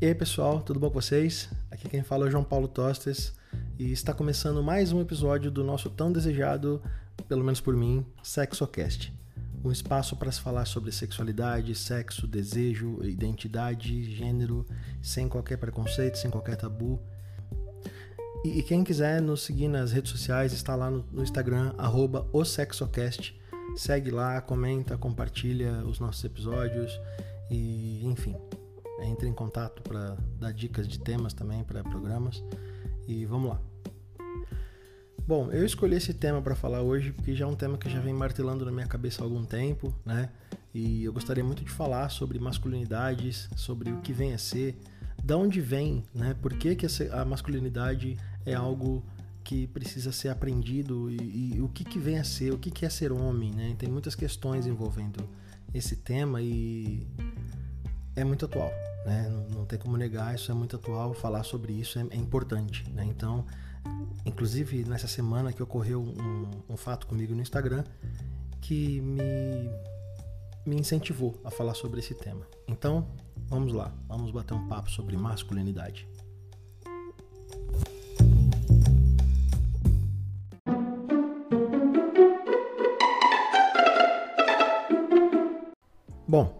E aí pessoal, tudo bom com vocês? Aqui quem fala é o João Paulo Tostes e está começando mais um episódio do nosso tão desejado, pelo menos por mim, SexoCast. Um espaço para se falar sobre sexualidade, sexo, desejo, identidade, gênero, sem qualquer preconceito, sem qualquer tabu. E, e quem quiser nos seguir nas redes sociais, está lá no, no Instagram, arroba o SexoCast. Segue lá, comenta, compartilha os nossos episódios e enfim, entre em contato para dar dicas de temas também para programas. E vamos lá. Bom, eu escolhi esse tema para falar hoje porque já é um tema que já vem martelando na minha cabeça há algum tempo, né? E eu gostaria muito de falar sobre masculinidades, sobre o que vem a ser, da onde vem, né? Por que, que a masculinidade é algo que precisa ser aprendido e, e o que, que vem a ser, o que, que é ser homem, né? Tem muitas questões envolvendo esse tema e é muito atual, né? Não, não, tem como negar, isso é muito atual, falar sobre isso é, é importante, né? Então, inclusive nessa semana que ocorreu um, um fato comigo no Instagram que me, me incentivou a falar sobre esse tema. Então, vamos lá, vamos bater um papo sobre masculinidade. Bom,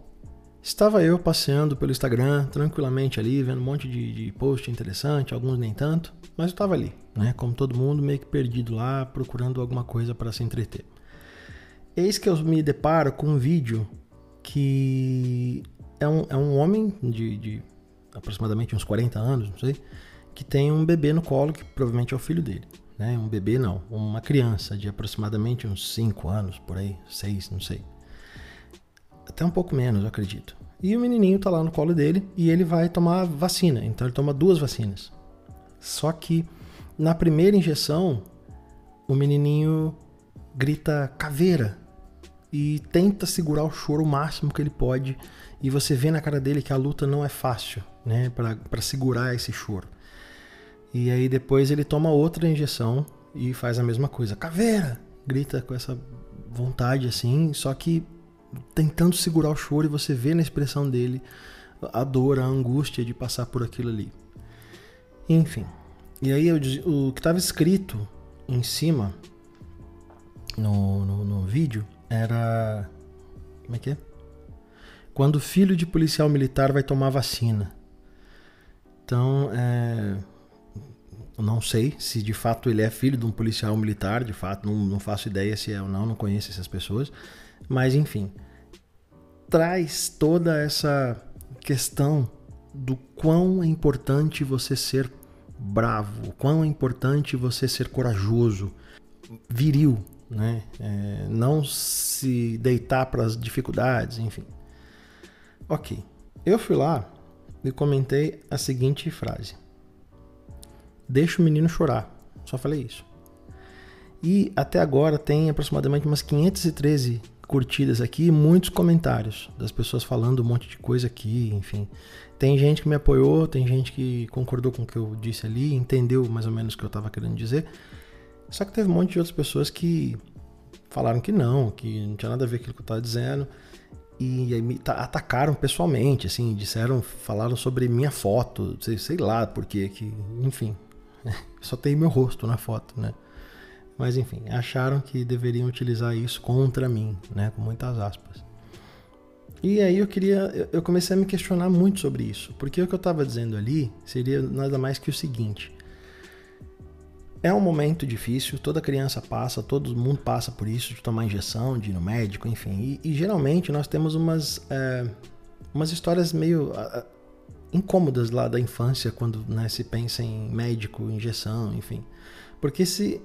Estava eu passeando pelo Instagram, tranquilamente ali, vendo um monte de, de post interessante, alguns nem tanto, mas eu estava ali, né? Como todo mundo, meio que perdido lá, procurando alguma coisa para se entreter. Eis que eu me deparo com um vídeo que é um, é um homem de, de aproximadamente uns 40 anos, não sei, que tem um bebê no colo, que provavelmente é o filho dele. Né? Um bebê não, uma criança de aproximadamente uns 5 anos, por aí, 6, não sei. Até um pouco menos, eu acredito. E o menininho tá lá no colo dele e ele vai tomar vacina. Então ele toma duas vacinas. Só que na primeira injeção, o menininho grita caveira e tenta segurar o choro o máximo que ele pode. E você vê na cara dele que a luta não é fácil, né, para segurar esse choro. E aí depois ele toma outra injeção e faz a mesma coisa. Caveira! Grita com essa vontade assim, só que tentando segurar o choro e você vê na expressão dele a dor, a angústia de passar por aquilo ali. Enfim. E aí o que estava escrito em cima no, no, no, vídeo era. Como é que é? Quando filho de policial militar vai tomar vacina. Então, é, não sei se de fato ele é filho de um policial militar, de fato, não, não faço ideia se é ou não, não conheço essas pessoas. Mas enfim, traz toda essa questão do quão é importante você ser bravo, quão é importante você ser corajoso, viril, né? É, não se deitar para as dificuldades, enfim. Ok, eu fui lá e comentei a seguinte frase: Deixa o menino chorar. Só falei isso. E até agora tem aproximadamente umas 513 curtidas aqui muitos comentários das pessoas falando um monte de coisa aqui, enfim. Tem gente que me apoiou, tem gente que concordou com o que eu disse ali, entendeu mais ou menos o que eu estava querendo dizer. Só que teve um monte de outras pessoas que falaram que não, que não tinha nada a ver com aquilo que eu estava dizendo. E aí me atacaram pessoalmente, assim, disseram, falaram sobre minha foto, sei, sei lá porque que, enfim, só tem meu rosto na foto, né? Mas enfim, acharam que deveriam utilizar isso contra mim, né, com muitas aspas. E aí eu queria, eu comecei a me questionar muito sobre isso, porque o que eu estava dizendo ali seria nada mais que o seguinte: é um momento difícil, toda criança passa, todo mundo passa por isso, de tomar injeção, de ir no médico, enfim. E, e geralmente nós temos umas, é, umas histórias meio incômodas lá da infância, quando né, se pensa em médico, injeção, enfim. Porque se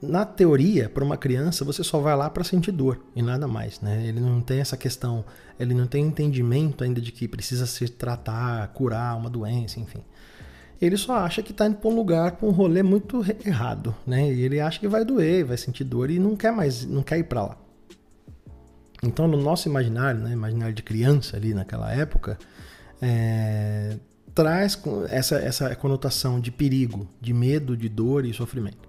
na teoria, para uma criança, você só vai lá para sentir dor e nada mais, né? Ele não tem essa questão, ele não tem entendimento ainda de que precisa se tratar, curar uma doença, enfim. Ele só acha que está indo para um lugar com um rolê muito errado, né? E ele acha que vai doer, vai sentir dor e não quer mais, não quer ir para lá. Então, no nosso imaginário, né, imaginário de criança ali naquela época, é, traz essa, essa conotação de perigo, de medo, de dor e sofrimento.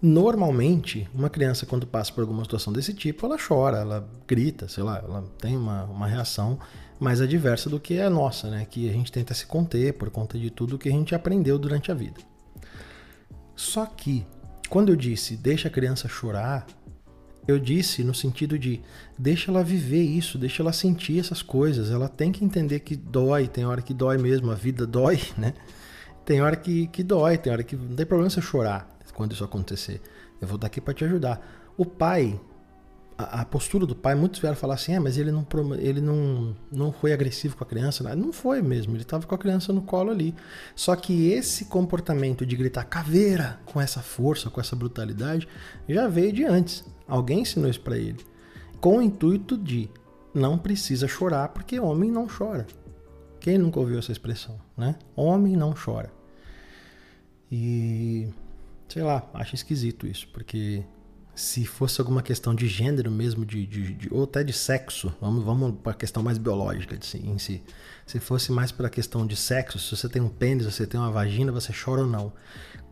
Normalmente, uma criança, quando passa por alguma situação desse tipo, ela chora, ela grita, sei lá, ela tem uma, uma reação mais adversa do que a nossa, né? Que a gente tenta se conter por conta de tudo que a gente aprendeu durante a vida. Só que, quando eu disse deixa a criança chorar, eu disse no sentido de deixa ela viver isso, deixa ela sentir essas coisas. Ela tem que entender que dói, tem hora que dói mesmo, a vida dói, né? Tem hora que, que dói, tem hora que não tem problema você chorar quando isso acontecer. Eu vou estar aqui para te ajudar. O pai, a, a, postura do pai, muitos vieram falar assim: é, mas ele não, ele não, não foi agressivo com a criança. Não foi mesmo, ele estava com a criança no colo ali. Só que esse comportamento de gritar caveira com essa força, com essa brutalidade, já veio de antes. Alguém ensinou isso para ele. Com o intuito de não precisa chorar, porque homem não chora. Quem nunca ouviu essa expressão, né? Homem não chora. E sei lá, acho esquisito isso, porque se fosse alguma questão de gênero mesmo, de, de, de ou até de sexo, vamos, vamos para a questão mais biológica de, em si. Se fosse mais para a questão de sexo, se você tem um pênis, você tem uma vagina, você chora ou não.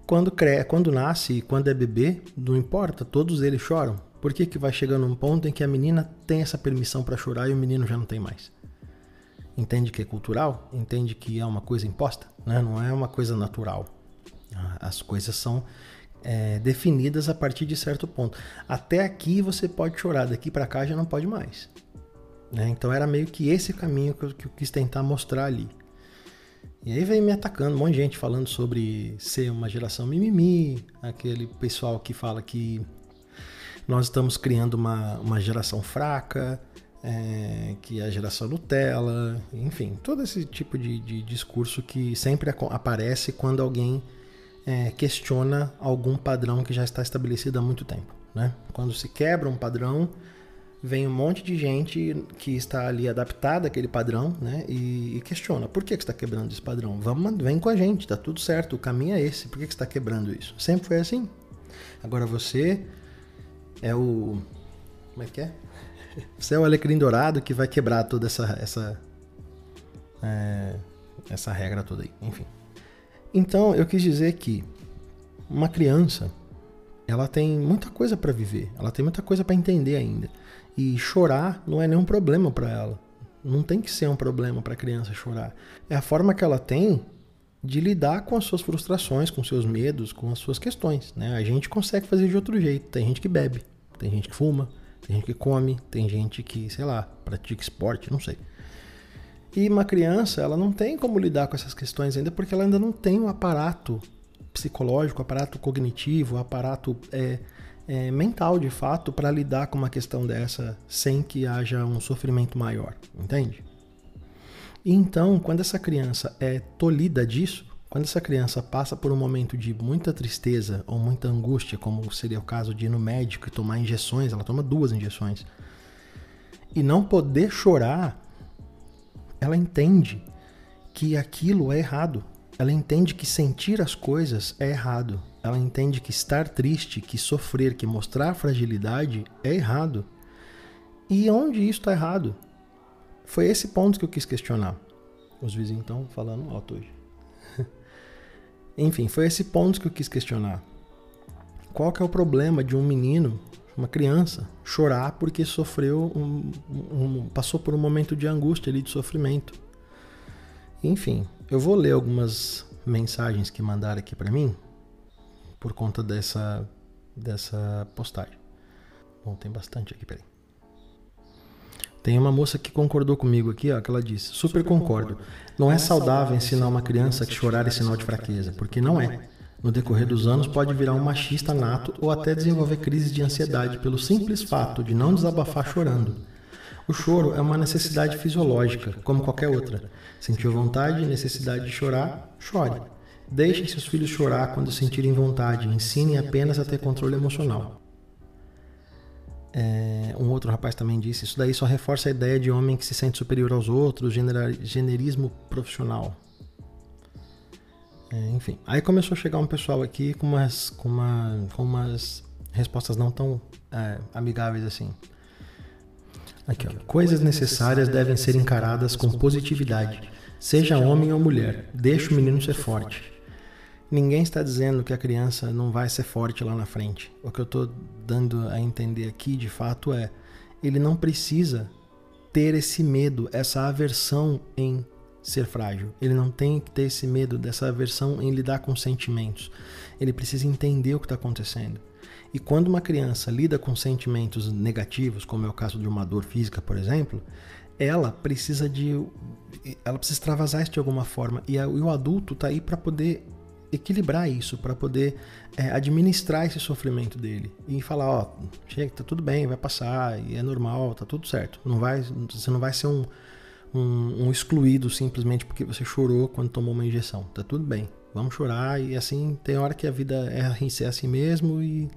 Quando, cre... quando nasce e quando é bebê, não importa, todos eles choram. Por que, que vai chegando um ponto em que a menina tem essa permissão para chorar e o menino já não tem mais? Entende que é cultural? Entende que é uma coisa imposta? Né? Não é uma coisa natural. As coisas são é, definidas a partir de certo ponto. Até aqui você pode chorar, daqui para cá já não pode mais. Né? Então era meio que esse caminho que eu, que eu quis tentar mostrar ali. E aí vem me atacando um monte de gente falando sobre ser uma geração mimimi, aquele pessoal que fala que nós estamos criando uma, uma geração fraca, é, que é a geração Nutella, enfim, todo esse tipo de, de discurso que sempre aparece quando alguém é, questiona algum padrão que já está estabelecido há muito tempo. Né? Quando se quebra um padrão, vem um monte de gente que está ali adaptada àquele padrão né? e, e questiona: por que, que está quebrando esse padrão? Vamos, vem com a gente, tá tudo certo, o caminho é esse, por que, que está quebrando isso? Sempre foi assim. Agora você é o. Como é que é? Você é o alecrim dourado que vai quebrar toda essa. essa, é, essa regra toda aí. Enfim. Então, eu quis dizer que uma criança, ela tem muita coisa para viver, ela tem muita coisa para entender ainda. E chorar não é nenhum problema para ela. Não tem que ser um problema para a criança chorar. É a forma que ela tem de lidar com as suas frustrações, com seus medos, com as suas questões. Né? A gente consegue fazer de outro jeito. Tem gente que bebe, tem gente que fuma, tem gente que come, tem gente que, sei lá, pratica esporte, não sei. E uma criança, ela não tem como lidar com essas questões ainda porque ela ainda não tem o um aparato psicológico, aparato cognitivo, aparato é, é, mental de fato para lidar com uma questão dessa sem que haja um sofrimento maior, entende? E então, quando essa criança é tolhida disso, quando essa criança passa por um momento de muita tristeza ou muita angústia, como seria o caso de ir no médico e tomar injeções, ela toma duas injeções, e não poder chorar ela entende que aquilo é errado. Ela entende que sentir as coisas é errado. Ela entende que estar triste, que sofrer, que mostrar fragilidade é errado. E onde isso está errado? Foi esse ponto que eu quis questionar. Os vizinhos estão falando alto hoje. Enfim, foi esse ponto que eu quis questionar. Qual que é o problema de um menino uma criança chorar porque sofreu um, um, passou por um momento de angústia ali de sofrimento. Enfim eu vou ler algumas mensagens que mandaram aqui para mim por conta dessa dessa postagem. Bom tem bastante aqui peraí. Tem uma moça que concordou comigo aqui, ó, que ela disse: Super, concordo. Não, é, é saudável ensinar uma criança que chorar é sinal de fraqueza, porque não é. No decorrer dos anos, pode virar um machista nato ou até desenvolver crises de ansiedade pelo simples fato de não desabafar chorando. O choro é uma necessidade fisiológica, como qualquer outra. Sentiu vontade e necessidade de chorar? Chore. Deixem seus filhos chorar quando sentirem vontade. Ensinem apenas a ter controle emocional. É, um outro rapaz também disse: Isso daí só reforça a ideia de homem que se sente superior aos outros, generismo profissional. É, enfim, aí começou a chegar um pessoal aqui com umas, com uma, com umas respostas não tão é, amigáveis assim. Aqui, ó. Coisas necessárias devem ser encaradas com positividade, seja homem ou mulher. Deixa o menino ser forte. Ninguém está dizendo que a criança não vai ser forte lá na frente. O que eu estou dando a entender aqui, de fato, é ele não precisa ter esse medo, essa aversão em ser frágil. Ele não tem que ter esse medo, dessa aversão em lidar com sentimentos. Ele precisa entender o que está acontecendo. E quando uma criança lida com sentimentos negativos, como é o caso de uma dor física, por exemplo, ela precisa de ela precisa extravasar isso de alguma forma e, a, e o adulto está aí para poder equilibrar isso, para poder é, administrar esse sofrimento dele e falar, ó, chega, tá tudo bem, vai passar é normal, tá tudo certo. Não vai, você não vai ser um, um, um excluído simplesmente porque você chorou quando tomou uma injeção. Tá tudo bem, vamos chorar e assim tem hora que a vida é, assim mesmo e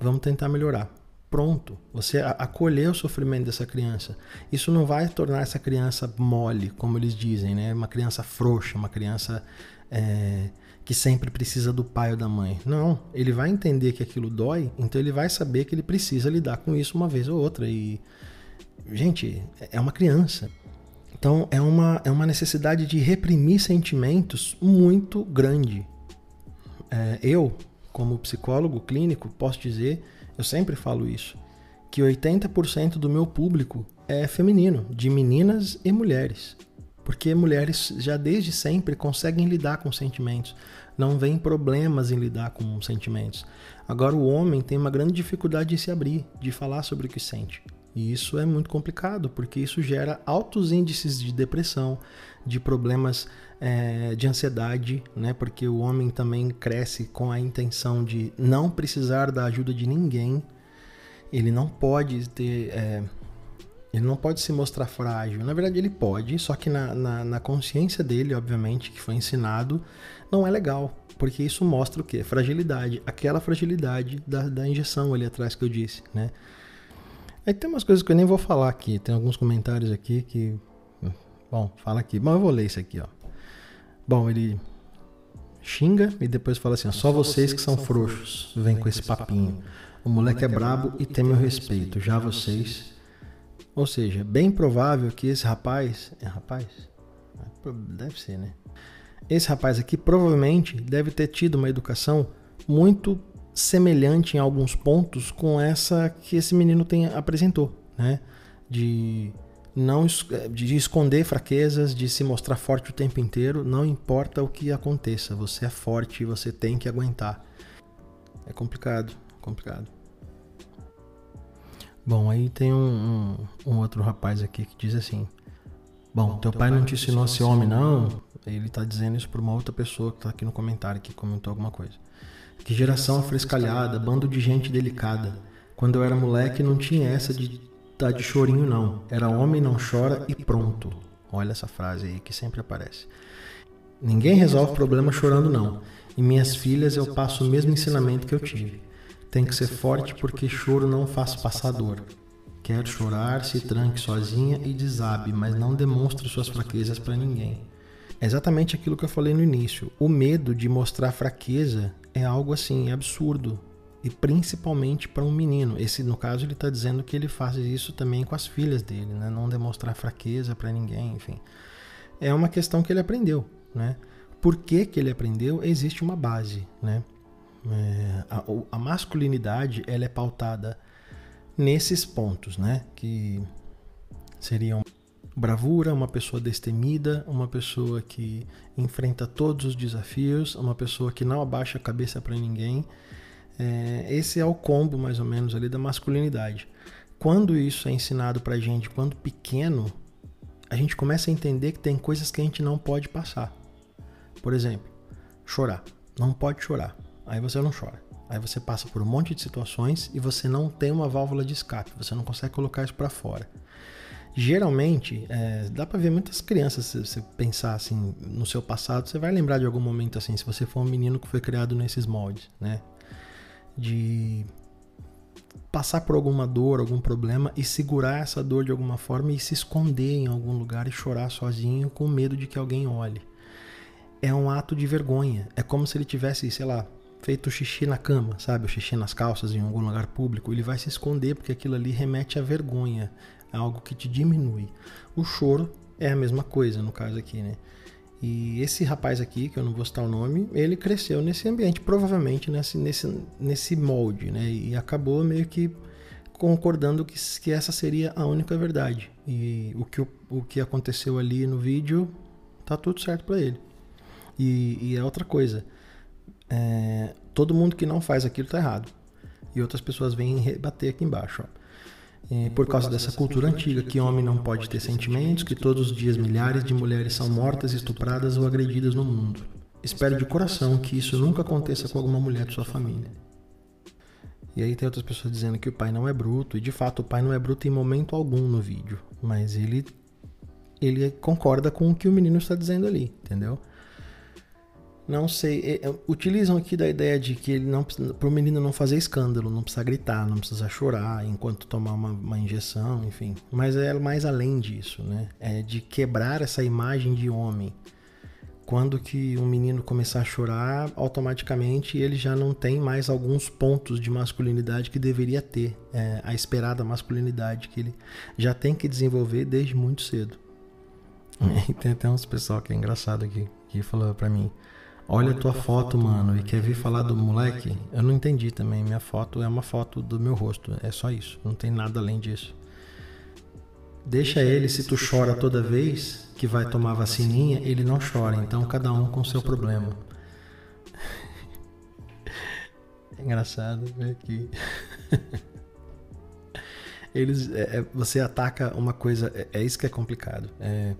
vamos tentar melhorar pronto. Você acolheu o sofrimento dessa criança. Isso não vai tornar essa criança mole, como eles dizem, né? Uma criança frouxa, uma criança é, que sempre precisa do pai ou da mãe. Não, ele vai entender que aquilo dói, então ele vai saber que ele precisa lidar com isso uma vez ou outra. E, gente, é uma criança. Então é uma, é uma necessidade de reprimir sentimentos muito grande. É, eu, como psicólogo clínico, posso dizer eu sempre falo isso, que 80% do meu público é feminino, de meninas e mulheres. Porque mulheres já desde sempre conseguem lidar com sentimentos, não vem problemas em lidar com sentimentos. Agora o homem tem uma grande dificuldade de se abrir, de falar sobre o que sente. E isso é muito complicado, porque isso gera altos índices de depressão, de problemas é, de ansiedade, né? Porque o homem também cresce com a intenção de não precisar da ajuda de ninguém. Ele não pode ter. É, ele não pode se mostrar frágil. Na verdade, ele pode, só que na, na, na, consciência dele, obviamente, que foi ensinado, não é legal. Porque isso mostra o quê? Fragilidade. Aquela fragilidade da, da injeção ali atrás que eu disse, né? Aí tem umas coisas que eu nem vou falar aqui. Tem alguns comentários aqui que. Bom, fala aqui. Bom, eu vou ler isso aqui, ó. Bom, ele xinga e depois fala assim: ó, só vocês que são frouxos vêm com esse papinho. O moleque é brabo e tem meu respeito. Já vocês. Ou seja, bem provável que esse rapaz. É rapaz? Deve ser, né? Esse rapaz aqui provavelmente deve ter tido uma educação muito semelhante em alguns pontos com essa que esse menino tem, apresentou, né? De não de esconder fraquezas, de se mostrar forte o tempo inteiro, não importa o que aconteça, você é forte e você tem que aguentar. É complicado, complicado. Bom, aí tem um, um, um outro rapaz aqui que diz assim: Bom, Bom teu, pai, pai não te ensinou a ser homem, não? Ele tá dizendo isso para uma outra pessoa que tá aqui no comentário que comentou alguma coisa. Que geração afrescalhada, bando de gente delicada. Quando eu era moleque não tinha essa de tá de chorinho não. Era homem não chora e pronto. Olha essa frase aí que sempre aparece. Ninguém resolve problema chorando não. E minhas filhas eu passo o mesmo ensinamento que eu tive. Tem que ser forte porque choro não faz passar dor. Quer chorar, se tranque sozinha e desabe, mas não demonstre suas fraquezas para ninguém. É exatamente aquilo que eu falei no início. O medo de mostrar fraqueza é algo assim absurdo e principalmente para um menino. Esse, no caso, ele está dizendo que ele faz isso também com as filhas dele, né? Não demonstrar fraqueza para ninguém, enfim. É uma questão que ele aprendeu, né? Por que, que ele aprendeu? Existe uma base, né? É, a, a masculinidade ela é pautada nesses pontos, né? Que seriam bravura, uma pessoa destemida, uma pessoa que enfrenta todos os desafios, uma pessoa que não abaixa a cabeça para ninguém. É, esse é o combo mais ou menos ali da masculinidade. Quando isso é ensinado para gente quando pequeno, a gente começa a entender que tem coisas que a gente não pode passar. Por exemplo, chorar. Não pode chorar. Aí você não chora. Aí você passa por um monte de situações e você não tem uma válvula de escape. Você não consegue colocar isso para fora geralmente, é, dá para ver muitas crianças, se você pensar assim no seu passado, você vai lembrar de algum momento assim, se você for um menino que foi criado nesses moldes, né? De passar por alguma dor, algum problema e segurar essa dor de alguma forma e se esconder em algum lugar e chorar sozinho com medo de que alguém olhe. É um ato de vergonha. É como se ele tivesse, sei lá, feito xixi na cama, sabe? O xixi nas calças em algum lugar público. Ele vai se esconder porque aquilo ali remete à vergonha, é algo que te diminui. O choro é a mesma coisa, no caso aqui, né? E esse rapaz aqui, que eu não vou citar o nome, ele cresceu nesse ambiente, provavelmente nesse, nesse, nesse molde, né? E acabou meio que concordando que, que essa seria a única verdade. E o que, o, o que aconteceu ali no vídeo tá tudo certo para ele. E, e, é outra coisa. É, todo mundo que não faz aquilo tá errado. E outras pessoas vêm rebater aqui embaixo. Ó. É, por causa dessa cultura antiga que homem não pode ter sentimentos, que todos os dias milhares de mulheres são mortas, estupradas ou agredidas no mundo. Espero de coração que isso nunca aconteça com alguma mulher de sua família. E aí tem outras pessoas dizendo que o pai não é bruto, e de fato o pai não é bruto em momento algum no vídeo, mas ele ele concorda com o que o menino está dizendo ali, entendeu? Não sei, é, é, utilizam aqui da ideia de que ele não para o menino não fazer escândalo, não precisa gritar, não precisa chorar enquanto tomar uma, uma, injeção, enfim. Mas é mais além disso, né? É de quebrar essa imagem de homem quando que um menino começar a chorar, automaticamente ele já não tem mais alguns pontos de masculinidade que deveria ter, é, a esperada masculinidade que ele já tem que desenvolver desde muito cedo. E tem até uns pessoal que é engraçado aqui, que falou pra mim, olha a tua foto, mano, e quer vir falar do moleque? Eu não entendi também, minha foto é uma foto do meu rosto, é só isso, não tem nada além disso. Deixa ele, se tu chora toda vez que vai tomar vacininha, ele não chora. Então cada um com seu problema. É engraçado ver aqui. Eles, é, é, você ataca uma coisa, é, é, isso que é complicado. É,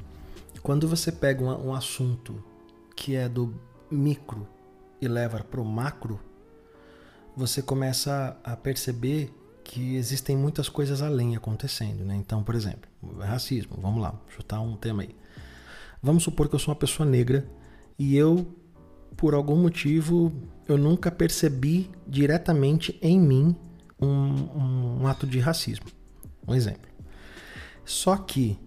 quando você pega um, um assunto que é do micro e leva para o macro, você começa a perceber que existem muitas coisas além acontecendo, né? Então, por exemplo, racismo, vamos lá, chutar um tema aí. Vamos supor que eu sou uma pessoa negra e eu, por algum motivo, eu nunca percebi diretamente em mim um, um, um ato de racismo. Um exemplo. Só que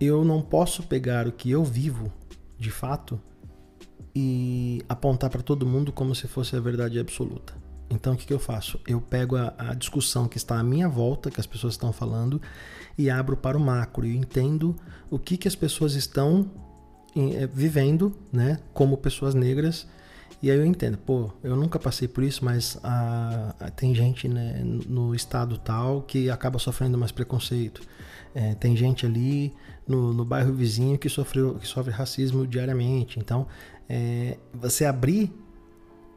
eu não posso pegar o que eu vivo, de fato, e apontar para todo mundo como se fosse a verdade absoluta. Então o que, que eu faço? Eu pego a, a, discussão que está à minha volta, que as pessoas estão falando, e abro para o macro. E entendo o que, que as pessoas estão é, vivendo, né, como pessoas negras. E aí eu entendo, pô, eu nunca passei por isso, mas a, a, tem gente né, no estado tal que acaba sofrendo mais preconceito. É, tem gente ali no, no bairro vizinho que, sofreu, que sofre racismo diariamente. Então, é, você abrir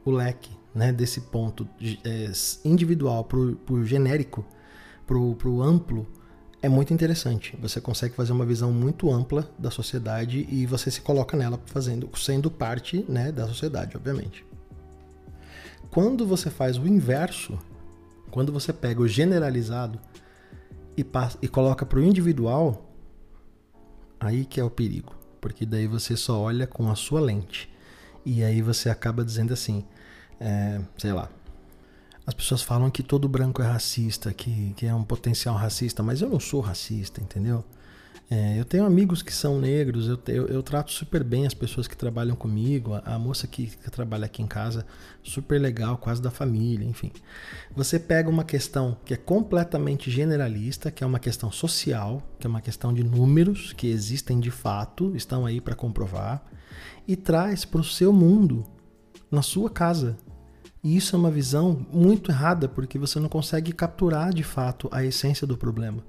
o leque né, desse ponto é, individual para o genérico, para o amplo, é muito interessante. Você consegue fazer uma visão muito ampla da sociedade e você se coloca nela fazendo, sendo parte né, da sociedade, obviamente. Quando você faz o inverso, quando você pega o generalizado e, passa, e coloca para o individual, aí que é o perigo, porque daí você só olha com a sua lente e aí você acaba dizendo assim, é, sei lá. As pessoas falam que todo branco é racista, que, que é um potencial racista, mas eu não sou racista, entendeu? É, eu tenho amigos que são negros, eu, eu, eu, trato super bem as pessoas que trabalham comigo, a, a moça que, que, trabalha aqui em casa, super legal, quase da família, enfim. Você pega uma questão que é completamente generalista, que é uma questão social, que é uma questão de números que existem de fato, estão aí para comprovar, e traz para o seu mundo, na sua casa, e isso é uma visão muito errada, porque você não consegue capturar de fato a essência do problema.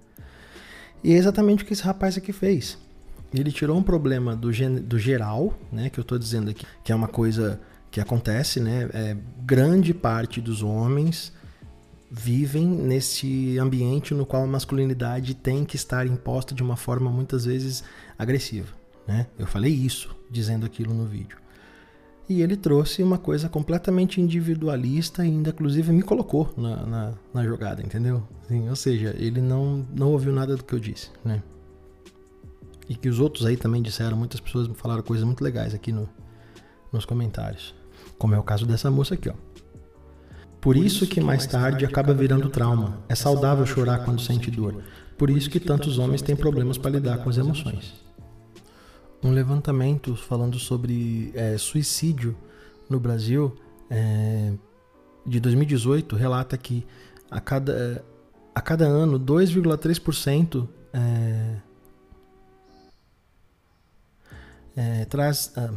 E é exatamente o que esse rapaz aqui fez. Ele tirou um problema do, do geral, né, que eu estou dizendo aqui, que é uma coisa que acontece, né? É, grande parte dos homens vivem nesse ambiente no qual a masculinidade tem que estar imposta de uma forma muitas vezes agressiva. Né? Eu falei isso dizendo aquilo no vídeo. E ele trouxe uma coisa completamente individualista e ainda, inclusive, me colocou na, na, na jogada, entendeu? Assim, ou seja, ele não, não ouviu nada do que eu disse, né? E que os outros aí também disseram, muitas pessoas falaram coisas muito legais aqui no, nos comentários. Como é o caso dessa moça aqui, ó. Por isso que mais tarde acaba virando trauma. É saudável chorar quando sente dor. Por isso que tantos homens têm problemas para lidar com as emoções. Um levantamento falando sobre é, suicídio no Brasil é, de 2018 relata que a cada, a cada ano 2,3% é, é, traz. Ah,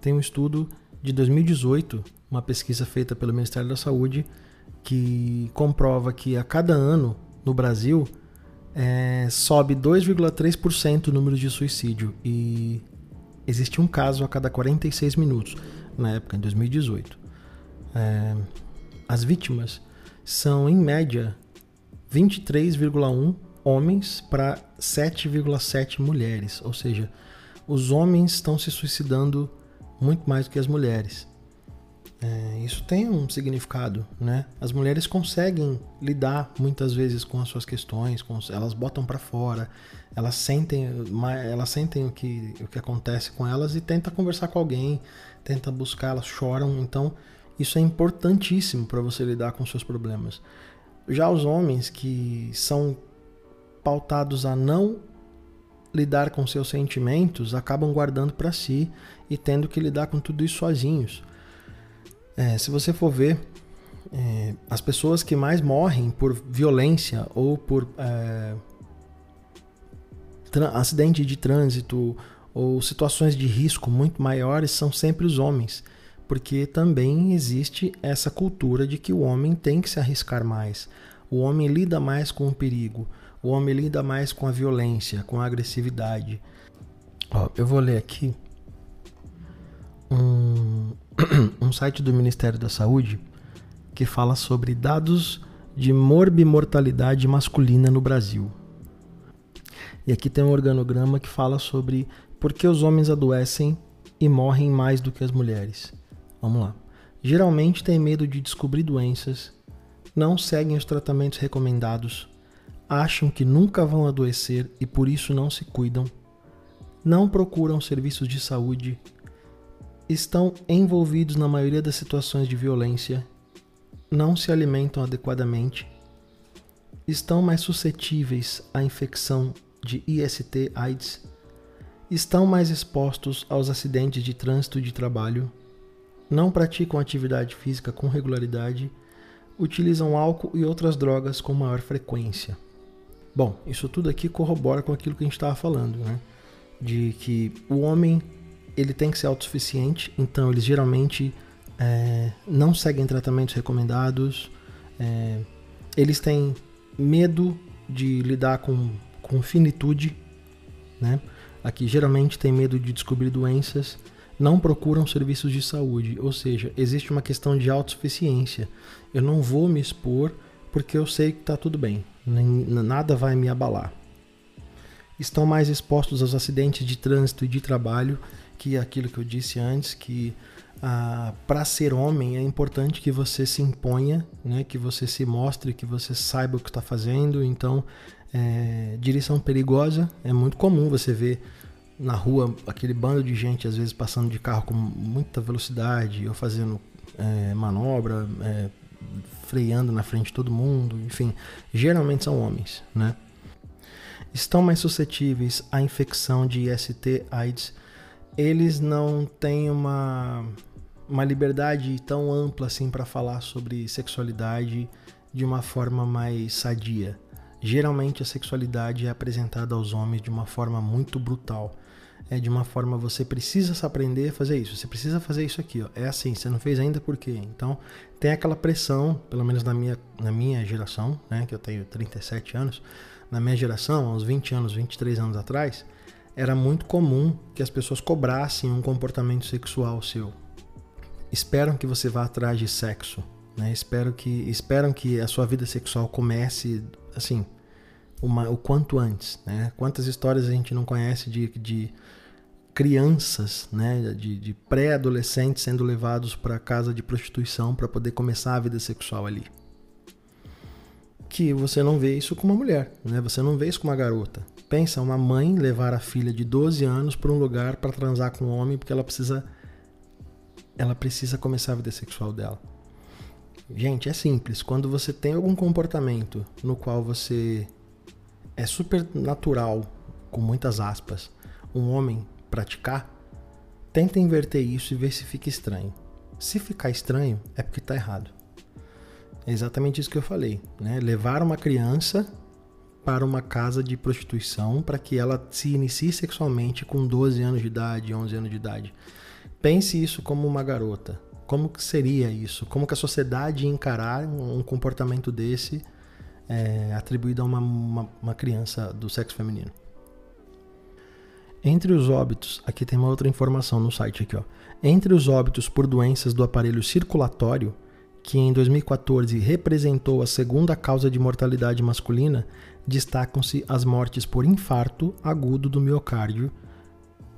tem um estudo de 2018, uma pesquisa feita pelo Ministério da Saúde, que comprova que a cada ano no Brasil é, sobe 2,3% o número de suicídio e existe um caso a cada 46 minutos na época, em 2018. É, as vítimas são, em média, 23,1 homens para 7,7 mulheres, ou seja, os homens estão se suicidando muito mais do que as mulheres. É, isso tem um significado, né? As mulheres conseguem lidar muitas vezes com as suas questões, com, elas botam para fora, elas sentem, elas sentem o que, o que acontece com elas e tenta conversar com alguém, tenta buscar, elas choram. Então, isso é importantíssimo para você lidar com seus problemas. Já os homens que são pautados a não lidar com seus sentimentos acabam guardando para si e tendo que lidar com tudo isso sozinhos. É, se você for ver, é, as pessoas que mais morrem por violência ou por é, acidente de trânsito ou situações de risco muito maiores são sempre os homens, porque também existe essa cultura de que o homem tem que se arriscar mais. O homem lida mais com o perigo, o homem lida mais com a violência, com a agressividade. Ó, eu vou ler aqui um, um site do Ministério da Saúde que fala sobre dados de morbimortalidade masculina no Brasil. E aqui tem um organograma que fala sobre por que os homens adoecem e morrem mais do que as mulheres. Vamos lá. Geralmente têm medo de descobrir doenças, não seguem os tratamentos recomendados, acham que nunca vão adoecer e por isso não se cuidam, não procuram serviços de saúde, estão envolvidos na maioria das situações de violência, não se alimentam adequadamente, estão mais suscetíveis à infecção de IST/AIDS, estão mais expostos aos acidentes de trânsito e de trabalho, não praticam atividade física com regularidade, utilizam álcool e outras drogas com maior frequência. Bom, isso tudo aqui corrobora com aquilo que a gente estava falando, né? De que o homem ele tem que ser autossuficiente, então eles geralmente é, não seguem tratamentos recomendados, é, eles têm medo de lidar com, com finitude, né? Aqui geralmente tem medo de descobrir doenças, não procuram serviços de saúde, ou seja, existe uma questão de autossuficiência. Eu não vou me expor porque eu sei que está tudo bem, nem, nada vai me abalar. Estão mais expostos aos acidentes de trânsito e de trabalho, que é aquilo que eu disse antes, que ah, para ser homem é importante que você se imponha, né, que você se mostre, que você saiba o que está fazendo. Então, é, direção perigosa é muito comum você ver na rua aquele bando de gente às vezes passando de carro com muita velocidade ou fazendo é, manobra, é, freando na frente de todo mundo, enfim, geralmente são homens, né? Estão mais suscetíveis à infecção de IST, AIDS. Eles não têm uma, uma liberdade tão ampla assim para falar sobre sexualidade de uma forma mais sadia. Geralmente a sexualidade é apresentada aos homens de uma forma muito brutal é de uma forma você precisa se aprender a fazer isso, você precisa fazer isso aqui, ó. é assim, você não fez ainda por quê? Então tem aquela pressão, pelo menos na minha, na minha geração, né, que eu tenho 37 anos, na minha geração, aos 20 anos, 23 anos atrás, era muito comum que as pessoas cobrassem um comportamento sexual seu. Esperam que você vá atrás de sexo, né? Espero que, esperam que a sua vida sexual comece assim, uma, o quanto antes, né? Quantas histórias a gente não conhece de, de crianças, né, de, de pré-adolescentes sendo levados para casa de prostituição para poder começar a vida sexual ali. Que você não vê isso com uma mulher, né? Você não vê isso com uma garota. Pensa uma mãe levar a filha de 12 anos para um lugar para transar com um homem porque ela precisa ela precisa começar a vida sexual dela. Gente, é simples. Quando você tem algum comportamento no qual você é super natural, com muitas aspas, um homem praticar, tenta inverter isso e ver se fica estranho. Se ficar estranho, é porque está errado. É exatamente isso que eu falei, né? Levar uma criança para uma casa de prostituição para que ela se inicie sexualmente com 12 anos de idade, 11 anos de idade. Pense isso como uma garota. Como que seria isso? Como que a sociedade encarar um comportamento desse é, atribuído a uma, uma, uma criança do sexo feminino? Entre os óbitos, aqui tem uma outra informação no site aqui, ó. Entre os óbitos por doenças do aparelho circulatório, que em 2014 representou a segunda causa de mortalidade masculina, destacam-se as mortes por infarto agudo do miocárdio,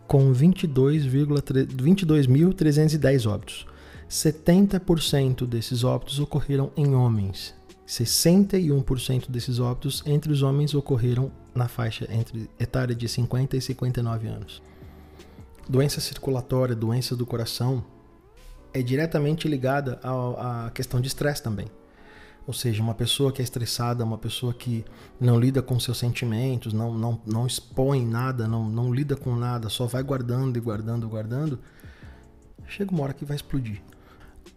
com 22.310 22 óbitos. 70% desses óbitos ocorreram em homens. 61% desses óbitos entre os homens ocorreram na faixa entre etária de 50 e 59 anos. Doença circulatória, doença do coração, é diretamente ligada à questão de estresse também. Ou seja, uma pessoa que é estressada, uma pessoa que não lida com seus sentimentos, não, não, não expõe nada, não, não lida com nada, só vai guardando e guardando, guardando, chega uma hora que vai explodir.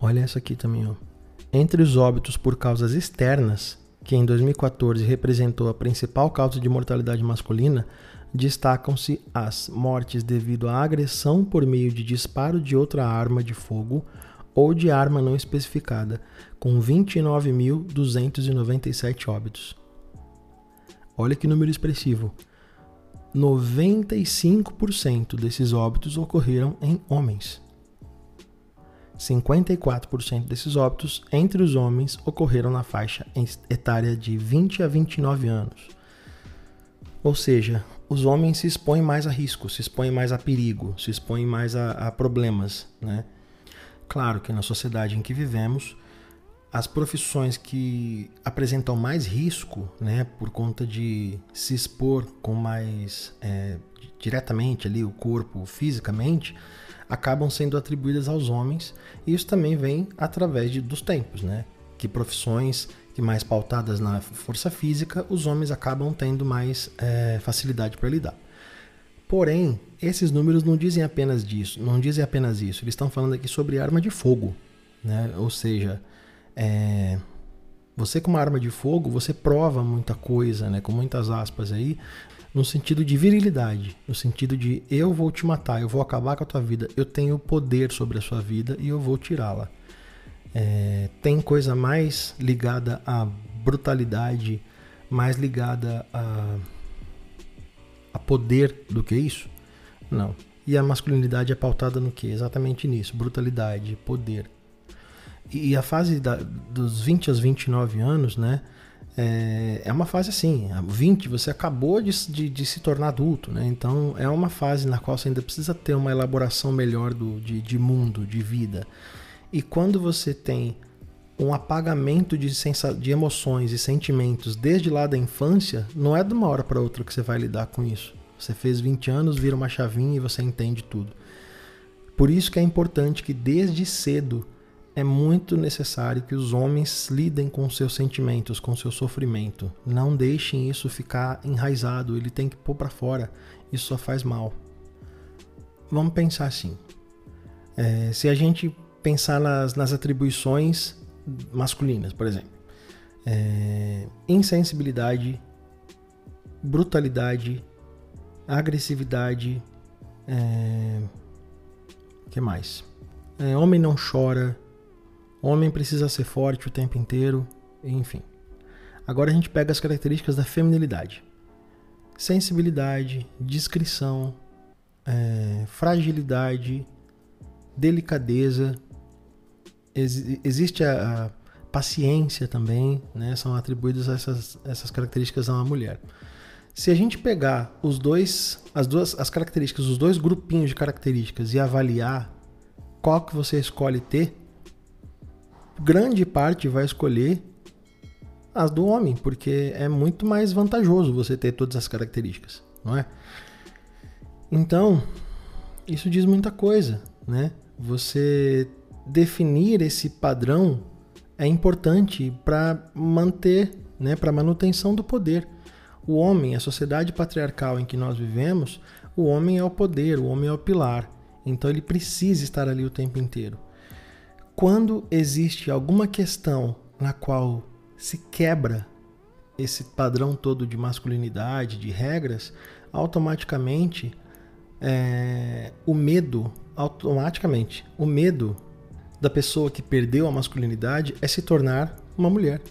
Olha essa aqui também, ó. Entre os óbitos por causas externas, que em 2014 representou a principal causa de mortalidade masculina, destacam-se as mortes devido à agressão por meio de disparo de outra arma de fogo ou de arma não especificada, com 29.297 óbitos. Olha que número expressivo. 95% desses óbitos ocorreram em homens. 54% desses óbitos entre os homens ocorreram na faixa etária de 20 a 29 anos. Ou seja, os homens se expõem mais a risco, se expõem mais a perigo, se expõem mais a, a problemas. Né? Claro que na sociedade em que vivemos, as profissões que apresentam mais risco, né, por conta de se expor com mais é, diretamente ali o corpo fisicamente, acabam sendo atribuídas aos homens, e isso também vem através de, dos tempos, né? Que profissões que mais pautadas na força física, os homens acabam tendo mais é, facilidade para lidar. Porém, esses números não dizem apenas disso, não dizem apenas isso. Eles estão falando aqui sobre arma de fogo, né? Ou seja, é, você com uma arma de fogo, você prova muita coisa, né? Com muitas aspas aí, no sentido de virilidade, no sentido de eu vou te matar, eu vou acabar com a tua vida, eu tenho poder sobre a sua vida e eu vou tirá-la. É, tem coisa mais ligada à brutalidade, mais ligada a, a poder do que isso? Não. E a masculinidade é pautada no que? Exatamente nisso: brutalidade, poder. E, a fase da, dos 20 aos 29 anos, né? é, é uma fase assim. 20, você acabou de, de, de, se tornar adulto, né? Então é uma fase na qual você ainda precisa ter uma elaboração melhor do, de, de mundo, de vida. E quando você tem um apagamento de, de emoções e sentimentos desde lá da infância, não é de uma hora para outra que você vai lidar com isso. Você fez 20 anos, vira uma chavinha e você entende tudo. Por isso que é importante que desde cedo é muito necessário que os homens lidem com seus sentimentos, com seu sofrimento. Não deixem isso ficar enraizado, ele tem que pôr para fora. Isso só faz mal. Vamos pensar assim. É, se a gente pensar nas, nas atribuições masculinas, por exemplo, é, insensibilidade, brutalidade, agressividade, é, que mais? É, homem não chora, Homem precisa ser forte o tempo inteiro, enfim. Agora a gente pega as características da feminilidade: sensibilidade, discrição, é, fragilidade, delicadeza. Ex existe a, a, paciência também, né? São atribuídas essas, essas características a uma mulher. Se a gente pegar os dois, as duas, as características, os dois grupinhos de características e avaliar qual que você escolhe ter, grande parte vai escolher as do homem, porque é muito mais vantajoso você ter todas as características, não é? Então, isso diz muita coisa, né? Você definir esse padrão é importante para manter, né, para manutenção do poder. O homem, a sociedade patriarcal em que nós vivemos, o homem é o poder, o homem é o pilar. Então ele precisa estar ali o tempo inteiro quando existe alguma questão na qual se quebra esse padrão todo de masculinidade, de regras, automaticamente é, o medo, automaticamente, o medo da pessoa que perdeu a masculinidade é se tornar uma mulher.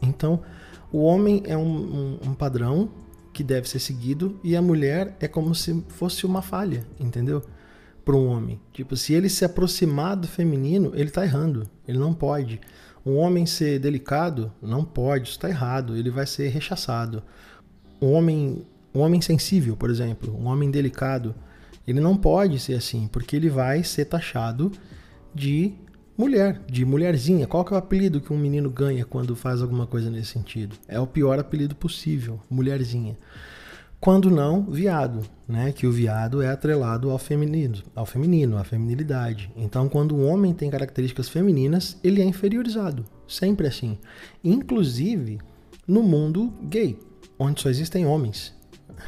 Então, o homem é um, um, um padrão que deve ser seguido e a mulher é como se fosse uma falha, entendeu? Para um homem. Tipo, se ele se aproximar do feminino, ele está errando. Ele não pode. Um homem ser delicado, não pode, isso está errado. Ele vai ser rechaçado. Um homem, um homem sensível, por exemplo, um homem delicado, ele não pode ser assim, porque ele vai ser taxado de mulher, de mulherzinha. Qual que é o apelido que um menino ganha quando faz alguma coisa nesse sentido? É o pior apelido possível, mulherzinha. Quando não, viado, né? Que o viado é atrelado ao feminino, ao feminino, à feminilidade. Então, quando um homem tem características femininas, ele é inferiorizado, sempre assim. Inclusive no mundo gay, onde só existem homens.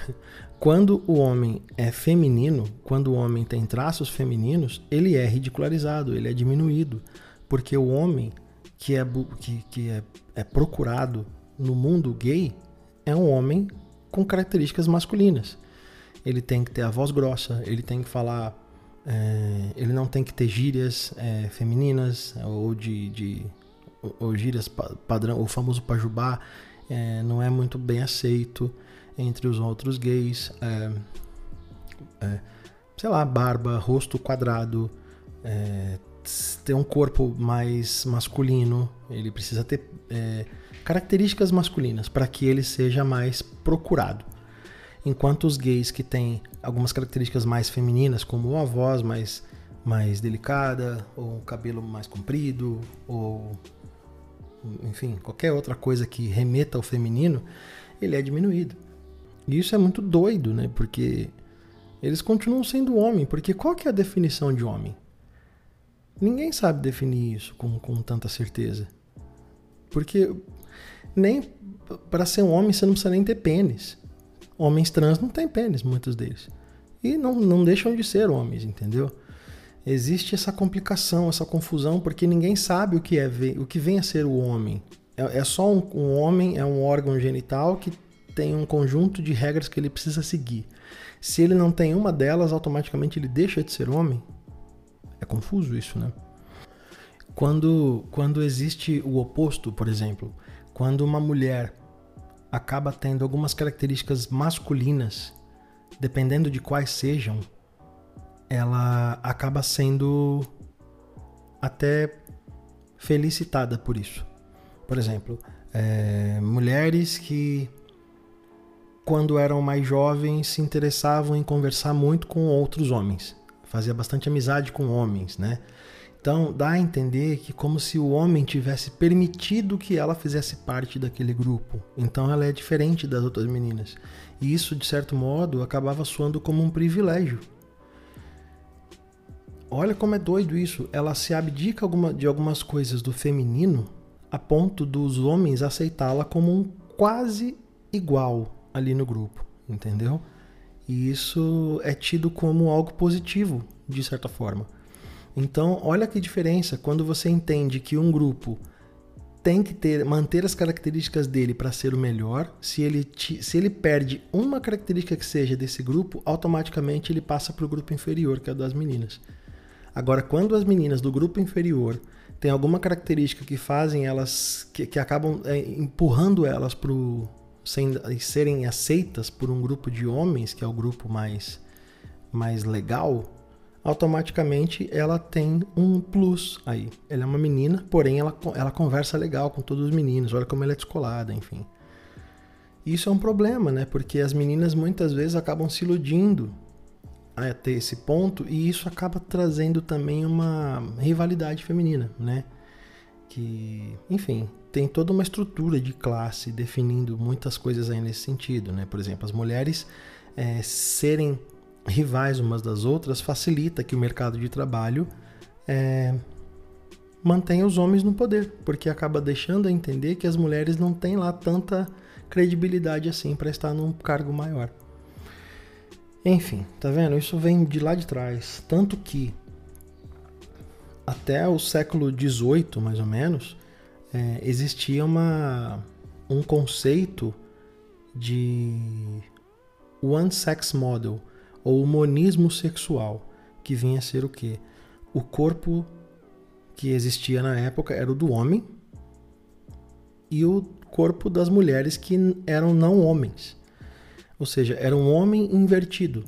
Quando o homem é feminino, quando o homem tem traços femininos, ele é ridicularizado, ele é diminuído. Porque o homem que é, que, que é, é procurado no mundo gay é um homem com características masculinas. Ele tem que ter a voz grossa, ele tem que falar. É, ele não tem que ter gírias é, femininas ou de, de ou, gírias padrão, o famoso pajubá é, não é muito bem aceito entre os outros gays. É, é, sei lá, barba, rosto quadrado, é, ter um corpo mais masculino, ele precisa ter é, características masculinas para que ele seja mais procurado. Enquanto os gays que têm algumas características mais femininas, como a voz mais, mais delicada, ou um cabelo mais comprido, ou enfim, qualquer outra coisa que remeta ao feminino, ele é diminuído. E isso é muito doido, né? Porque eles continuam sendo homem. Porque qual que é a definição de homem? Ninguém sabe definir isso com, com tanta certeza. Porque nem para ser um homem você não precisa nem ter pênis. Homens trans não têm pênis, muitos deles. E não, não deixam de ser homens, entendeu? Existe essa complicação, essa confusão, porque ninguém sabe o que é o que vem a ser o homem. É, é só um, um homem, é um órgão genital que tem um conjunto de regras que ele precisa seguir. Se ele não tem uma delas, automaticamente ele deixa de ser homem? É confuso isso, né? Quando, quando existe o oposto, por exemplo, quando uma mulher acaba tendo algumas características masculinas, dependendo de quais sejam, ela acaba sendo até felicitada por isso. Por exemplo, é, mulheres que quando eram mais jovens, se interessavam em conversar muito com outros homens. Fazia bastante amizade com homens, né? Então, dá a entender que como se o homem tivesse permitido que ela fizesse parte daquele grupo. Então, ela é diferente das outras meninas. E isso, de certo modo, acabava soando como um privilégio. Olha como é doido isso. Ela se abdica de algumas coisas do feminino a ponto dos homens aceitá-la como um quase igual ali no grupo, entendeu? E isso é tido como algo positivo, de certa forma. Então, olha que diferença quando você entende que um grupo tem que ter, manter as características dele para ser o melhor. Se ele, te, se ele perde uma característica que seja desse grupo, automaticamente ele passa para o grupo inferior, que é das meninas. Agora, quando as meninas do grupo inferior têm alguma característica que fazem elas, que, que acabam é, empurrando elas para o sem, serem aceitas por um grupo de homens, que é o grupo mais, mais legal, automaticamente ela tem um plus aí. Ela é uma menina, porém ela, ela conversa legal com todos os meninos, olha como ela é descolada, enfim. Isso é um problema, né? Porque as meninas muitas vezes acabam se iludindo até esse ponto e isso acaba trazendo também uma rivalidade feminina, né? Que, enfim, tem toda uma estrutura de classe definindo muitas coisas aí nesse sentido, né? Por exemplo, as mulheres é, serem rivais umas das outras facilita que o mercado de trabalho é, mantenha os homens no poder, porque acaba deixando a entender que as mulheres não têm lá tanta credibilidade assim para estar num cargo maior. Enfim, tá vendo? Isso vem de lá de trás, tanto que até o século XVIII, mais ou menos, é, existia uma, um conceito de one sex model ou monismo sexual, que vinha a ser o quê? O corpo que existia na época era o do homem e o corpo das mulheres que eram não homens. Ou seja, era um homem invertido.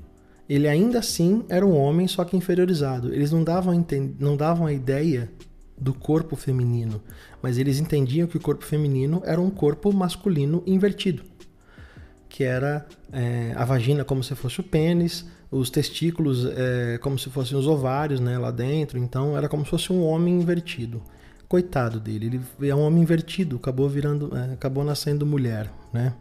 Ele ainda assim era um homem, só que inferiorizado. Eles não davam, não davam a ideia do corpo feminino, mas eles entendiam que o corpo feminino era um corpo masculino invertido, que era é, a vagina como se fosse o pênis, os testículos é, como se fossem os ovários né, lá dentro, então era como se fosse um homem invertido. Coitado dele, ele é um homem invertido, acabou virando, é, acabou nascendo mulher, né?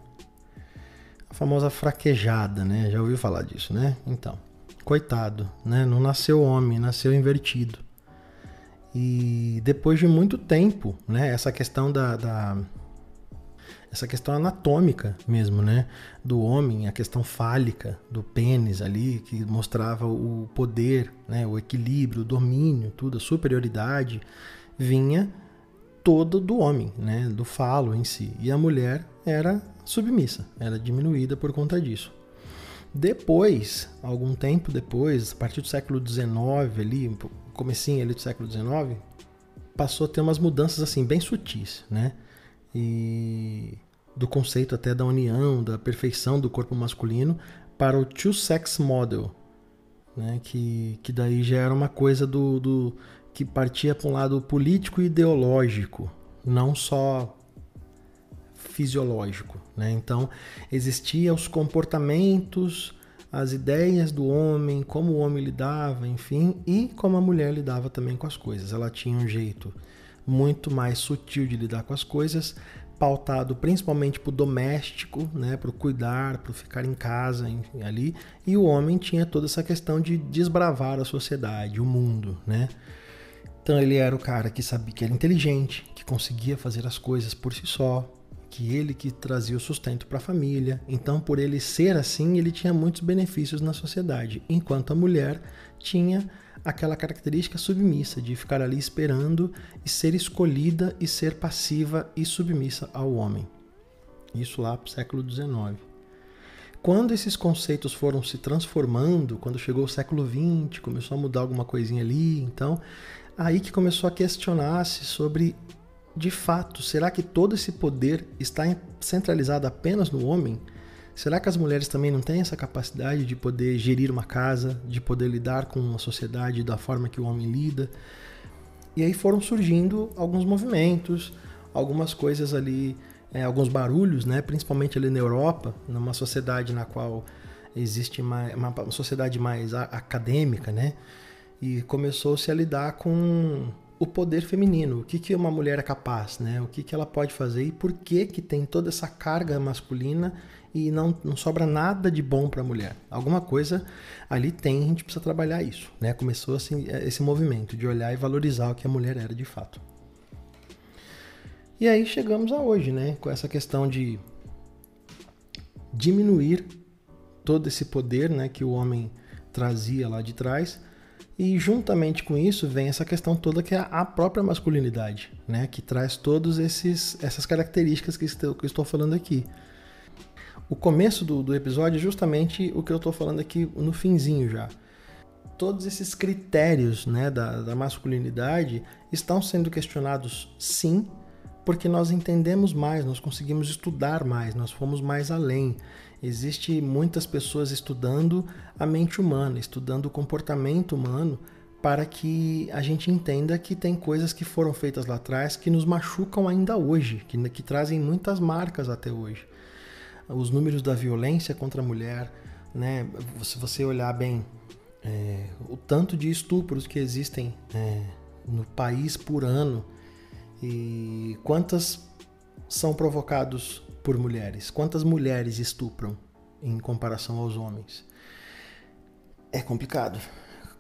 A famosa fraquejada, né? Já ouviu falar disso, né? Então, coitado, né? Não nasceu homem, nasceu invertido. E depois de muito tempo, né? Essa questão da, da essa questão anatômica mesmo, né? Do homem, a questão fálica do pênis ali, que mostrava o poder, né? O equilíbrio, o domínio, tudo, a superioridade, vinha todo do homem, né? Do falo em si. E a mulher era submissa, era diminuída por conta disso. Depois, algum tempo depois, a partir do século XIX ali, comecinho ali do século XIX, passou a ter umas mudanças assim bem sutis, né? E do conceito até da união, da perfeição do corpo masculino para o two-sex model, né? Que, que daí já era uma coisa do, do que partia para um lado político e ideológico, não só fisiológico. Né? Então, existiam os comportamentos, as ideias do homem, como o homem lidava, enfim, e como a mulher lidava também com as coisas. Ela tinha um jeito muito mais sutil de lidar com as coisas, pautado principalmente para o doméstico, né, para o cuidar, para ficar em casa enfim, ali, e o homem tinha toda essa questão de desbravar a sociedade, o mundo, né? Então ele era o cara que sabia que era inteligente, que conseguia fazer as coisas por si só, que ele que trazia o sustento para a família. Então, por ele ser assim, ele tinha muitos benefícios na sociedade, enquanto a mulher tinha aquela característica submissa de ficar ali esperando e ser escolhida e ser passiva e submissa ao homem. Isso lá para século XIX. Quando esses conceitos foram se transformando, quando chegou o século XX, começou a mudar alguma coisinha ali, então aí que começou a questionar-se sobre de fato, será que todo esse poder está centralizado apenas no homem? Será que as mulheres também não têm essa capacidade de poder gerir uma casa, de poder lidar com uma sociedade da forma que o homem lida? E aí foram surgindo alguns movimentos, algumas coisas ali, é, alguns barulhos, né? principalmente ali na Europa, numa sociedade na qual existe uma, uma sociedade mais acadêmica, né? E começou-se a lidar com o poder feminino, o que, que uma mulher é capaz, né? o que, que ela pode fazer e por que, que tem toda essa carga masculina e não, não sobra nada de bom para a mulher. Alguma coisa ali tem, a gente precisa trabalhar isso. Né? Começou assim, esse movimento de olhar e valorizar o que a mulher era de fato. E aí chegamos a hoje, né? com essa questão de diminuir todo esse poder né, que o homem trazia lá de trás e juntamente com isso vem essa questão toda que é a própria masculinidade, né? que traz todas essas características que estou, que estou falando aqui. O começo do, do episódio é justamente o que eu estou falando aqui no finzinho já. Todos esses critérios né, da, da masculinidade estão sendo questionados sim, porque nós entendemos mais, nós conseguimos estudar mais, nós fomos mais além. Existe muitas pessoas estudando a mente humana, estudando o comportamento humano para que a gente entenda que tem coisas que foram feitas lá atrás que nos machucam ainda hoje, que, que trazem muitas marcas até hoje. Os números da violência contra a mulher, né? Se você olhar bem, é, o tanto de estupros que existem é, no país por ano e quantas são provocados por mulheres? Quantas mulheres estupram em comparação aos homens? É complicado.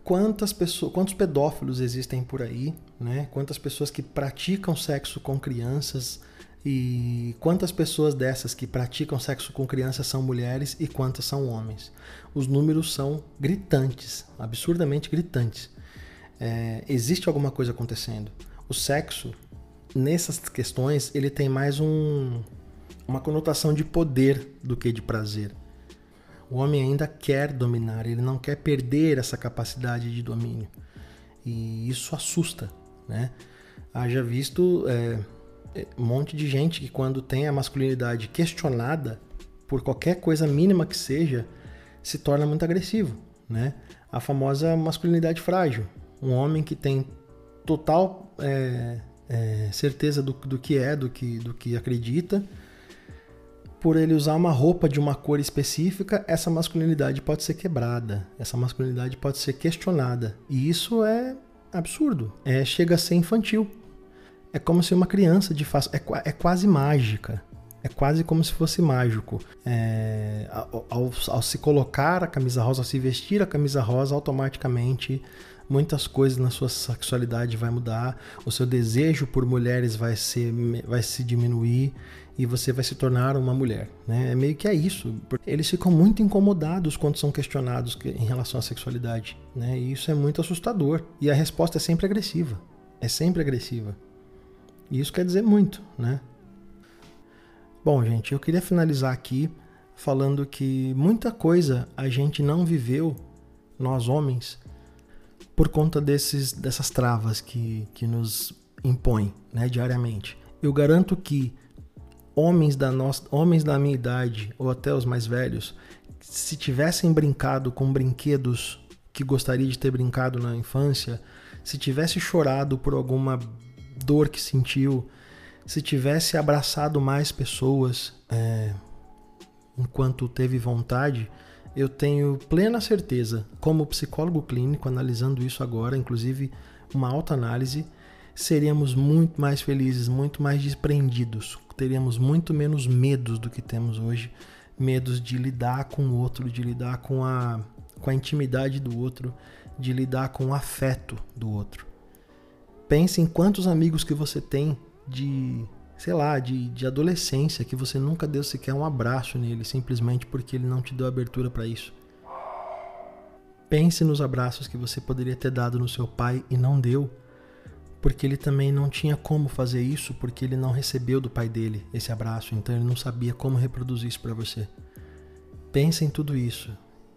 Quantas pessoas, quantos pedófilos existem por aí, né? Quantas pessoas que praticam sexo com crianças e quantas pessoas dessas que praticam sexo com crianças são mulheres e quantas são homens? Os números são gritantes, absurdamente gritantes. É, existe alguma coisa acontecendo. O sexo, nessas questões, ele tem mais um, uma conotação de poder do que de prazer. O homem ainda quer dominar, ele não quer perder essa capacidade de domínio. E isso assusta, né? Haja visto é, um monte de gente que quando tem a masculinidade questionada por qualquer coisa mínima que seja, se torna muito agressivo, né? A famosa masculinidade frágil. Um homem que tem total é, é, certeza do, do que é, do que, do que acredita, por ele usar uma roupa de uma cor específica, essa masculinidade pode ser quebrada, essa masculinidade pode ser questionada. E isso é absurdo, é, chega a ser infantil. É como se uma criança de fato. É, é quase mágica. É quase como se fosse mágico. É, ao, ao, se colocar a camisa rosa, ao se vestir a camisa rosa, automaticamente muitas coisas na sua sexualidade vai mudar, o seu desejo por mulheres vai, ser, vai se diminuir e você vai se tornar uma mulher. Né? É meio que é isso. Eles ficam muito incomodados quando são questionados em relação à sexualidade. Né? E isso é muito assustador. E a resposta é sempre agressiva. É sempre agressiva. E isso quer dizer muito, né? Bom, gente, eu queria finalizar aqui falando que muita coisa a gente não viveu, nós homens, por conta desses, dessas travas que, que nos impõem né, diariamente. Eu garanto que homens da, nossa, homens da minha idade, ou até os mais velhos, se tivessem brincado com brinquedos que gostaria de ter brincado na infância, se tivesse chorado por alguma dor que sentiu, se tivesse abraçado mais pessoas é, enquanto teve vontade, eu tenho plena certeza, como psicólogo clínico, analisando isso agora, inclusive uma autoanálise, seríamos muito mais felizes, muito mais desprendidos, teríamos muito menos medos do que temos hoje, medos de lidar com o outro, de lidar com a, com a intimidade do outro, de lidar com o afeto do outro. Pense em quantos amigos que você tem de sei lá, de, de adolescência, que você nunca deu sequer um abraço nele, simplesmente porque ele não te deu abertura para isso. Pense nos abraços que você poderia ter dado no seu pai e não deu, porque ele também não tinha como fazer isso, porque ele não recebeu do pai dele esse abraço, então ele não sabia como reproduzir isso para você. Pense em tudo isso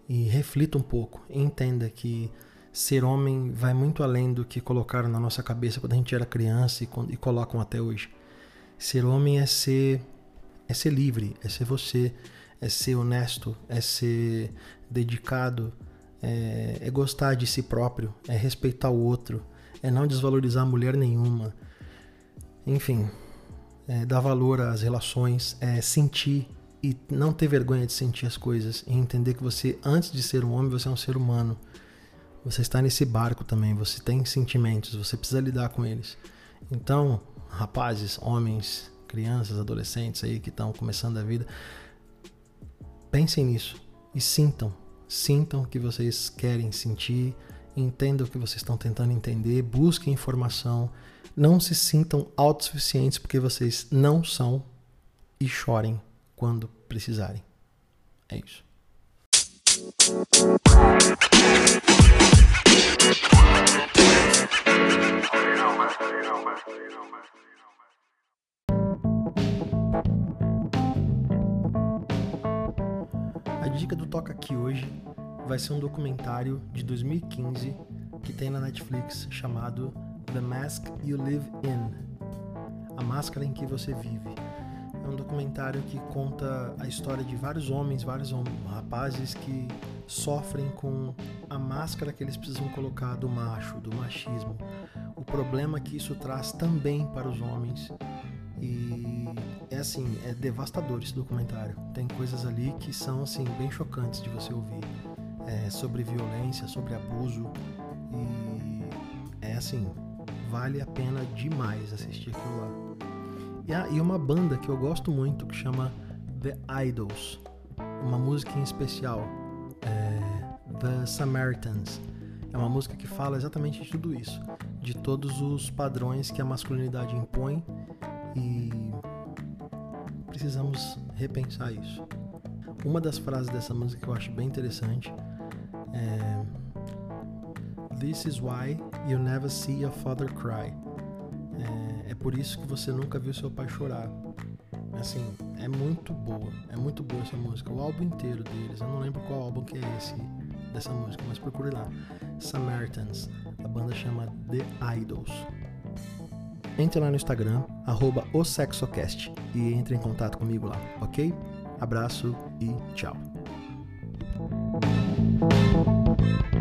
e reflita um pouco entenda que ser homem vai muito além do que colocaram na nossa cabeça quando a gente era criança e, e colocam até hoje. Ser homem é ser é ser livre, é ser você, é ser honesto, é ser dedicado, é, é gostar de si próprio, é respeitar o outro, é não desvalorizar mulher nenhuma. Enfim, é dar valor às relações, é sentir e não ter vergonha de sentir as coisas e entender que você, antes de ser um homem, você é um ser humano. Você está nesse barco também, você tem sentimentos, você precisa lidar com eles. Então, rapazes, homens, crianças, adolescentes aí que estão começando a vida, pensem nisso e sintam, sintam o que vocês querem sentir, entendam o que vocês estão tentando entender, busquem informação, não se sintam autossuficientes porque vocês não são e chorem quando precisarem. É isso. A dica do Toca Aqui hoje vai ser um documentário de 2015 que tem na Netflix chamado The Mask You Live In A Máscara em que Você Vive. É um documentário que conta a história de vários homens, vários rapazes que sofrem com a máscara que eles precisam colocar do macho, do machismo. O problema que isso traz também para os homens. E é assim, é devastador esse documentário. Tem coisas ali que são assim bem chocantes de você ouvir. É, sobre violência, sobre abuso. E é assim, vale a pena demais assistir aquilo lá. E, ah, e uma banda que eu gosto muito que chama The Idols, uma música em especial, é The Samaritans. É uma música que fala exatamente de tudo isso, de todos os padrões que a masculinidade impõe e precisamos repensar isso. Uma das frases dessa música que eu acho bem interessante é This is why you never see your father cry. É, é por isso que você nunca viu seu pai chorar. Assim, é muito boa. É muito boa essa música. O álbum inteiro deles. Eu não lembro qual álbum que é esse dessa música, mas procure lá. Samaritans. A banda chama The Idols. entre lá no Instagram, arroba o Sexocast, e entre em contato comigo lá, ok? Abraço e tchau. Thank you.